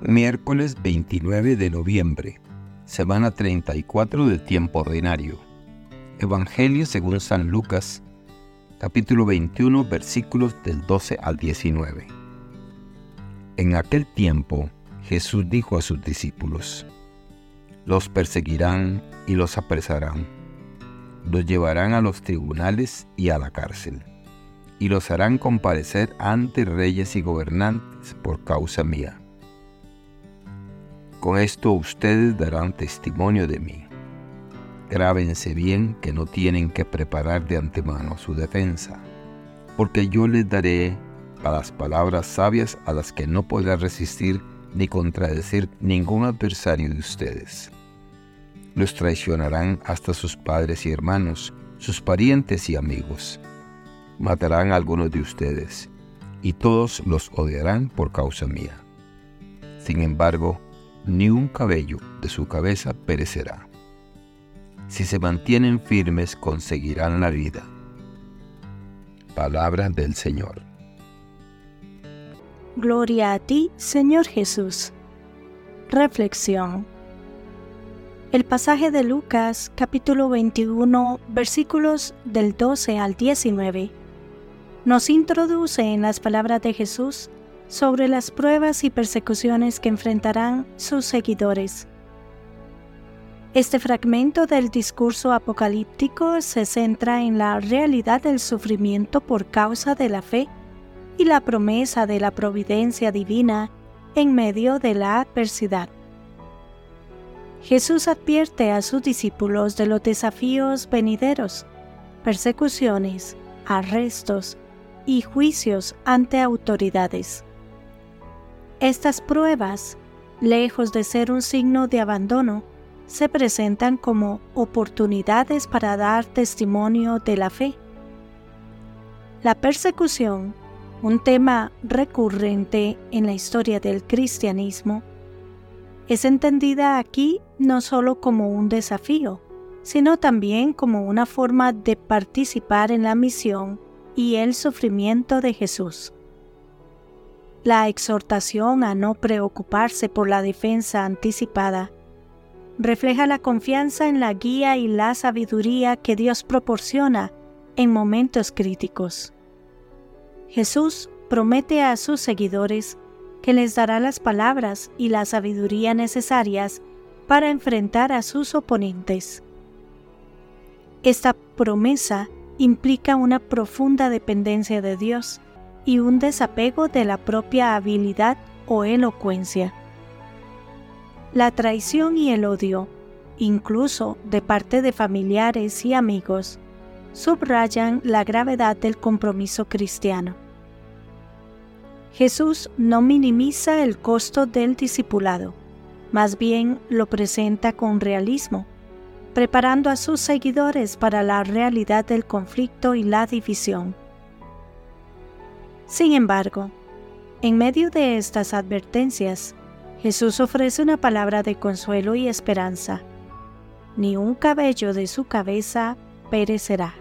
Miércoles 29 de noviembre, semana 34 del tiempo ordinario. Evangelio según San Lucas, capítulo 21, versículos del 12 al 19. En aquel tiempo, Jesús dijo a sus discípulos, Los perseguirán y los apresarán, los llevarán a los tribunales y a la cárcel, y los harán comparecer ante reyes y gobernantes por causa mía con esto ustedes darán testimonio de mí. Grábense bien que no tienen que preparar de antemano su defensa, porque yo les daré a las palabras sabias a las que no podrá resistir ni contradecir ningún adversario de ustedes. Los traicionarán hasta sus padres y hermanos, sus parientes y amigos. Matarán a algunos de ustedes, y todos los odiarán por causa mía. Sin embargo, ni un cabello de su cabeza perecerá. Si se mantienen firmes, conseguirán la vida. Palabra del Señor. Gloria a ti, Señor Jesús. Reflexión. El pasaje de Lucas capítulo 21 versículos del 12 al 19 nos introduce en las palabras de Jesús sobre las pruebas y persecuciones que enfrentarán sus seguidores. Este fragmento del discurso apocalíptico se centra en la realidad del sufrimiento por causa de la fe y la promesa de la providencia divina en medio de la adversidad. Jesús advierte a sus discípulos de los desafíos venideros, persecuciones, arrestos y juicios ante autoridades. Estas pruebas, lejos de ser un signo de abandono, se presentan como oportunidades para dar testimonio de la fe. La persecución, un tema recurrente en la historia del cristianismo, es entendida aquí no solo como un desafío, sino también como una forma de participar en la misión y el sufrimiento de Jesús. La exhortación a no preocuparse por la defensa anticipada refleja la confianza en la guía y la sabiduría que Dios proporciona en momentos críticos. Jesús promete a sus seguidores que les dará las palabras y la sabiduría necesarias para enfrentar a sus oponentes. Esta promesa implica una profunda dependencia de Dios y un desapego de la propia habilidad o elocuencia. La traición y el odio, incluso de parte de familiares y amigos, subrayan la gravedad del compromiso cristiano. Jesús no minimiza el costo del discipulado, más bien lo presenta con realismo, preparando a sus seguidores para la realidad del conflicto y la división. Sin embargo, en medio de estas advertencias, Jesús ofrece una palabra de consuelo y esperanza. Ni un cabello de su cabeza perecerá.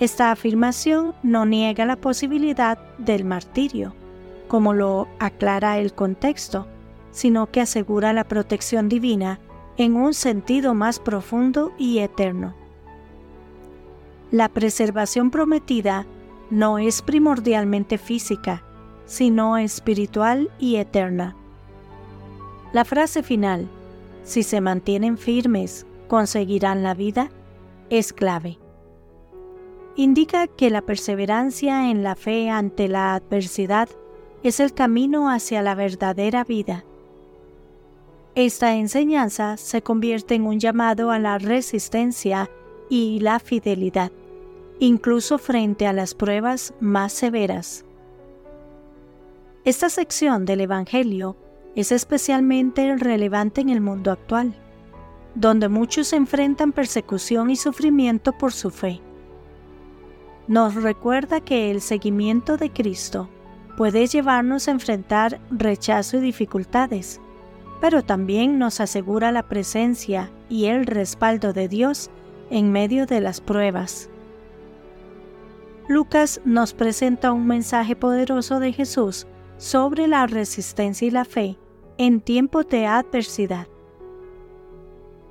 Esta afirmación no niega la posibilidad del martirio, como lo aclara el contexto, sino que asegura la protección divina en un sentido más profundo y eterno. La preservación prometida no es primordialmente física, sino espiritual y eterna. La frase final, si se mantienen firmes, conseguirán la vida, es clave. Indica que la perseverancia en la fe ante la adversidad es el camino hacia la verdadera vida. Esta enseñanza se convierte en un llamado a la resistencia y la fidelidad incluso frente a las pruebas más severas. Esta sección del Evangelio es especialmente relevante en el mundo actual, donde muchos enfrentan persecución y sufrimiento por su fe. Nos recuerda que el seguimiento de Cristo puede llevarnos a enfrentar rechazo y dificultades, pero también nos asegura la presencia y el respaldo de Dios en medio de las pruebas. Lucas nos presenta un mensaje poderoso de Jesús sobre la resistencia y la fe en tiempos de adversidad.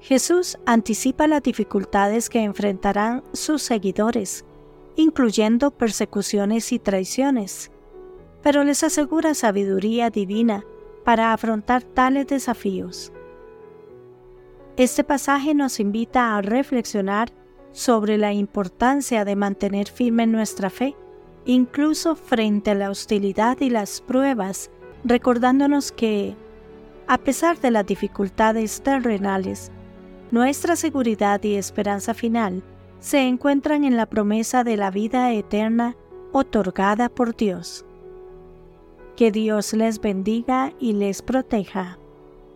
Jesús anticipa las dificultades que enfrentarán sus seguidores, incluyendo persecuciones y traiciones, pero les asegura sabiduría divina para afrontar tales desafíos. Este pasaje nos invita a reflexionar sobre la importancia de mantener firme nuestra fe, incluso frente a la hostilidad y las pruebas, recordándonos que, a pesar de las dificultades terrenales, nuestra seguridad y esperanza final se encuentran en la promesa de la vida eterna otorgada por Dios. Que Dios les bendiga y les proteja.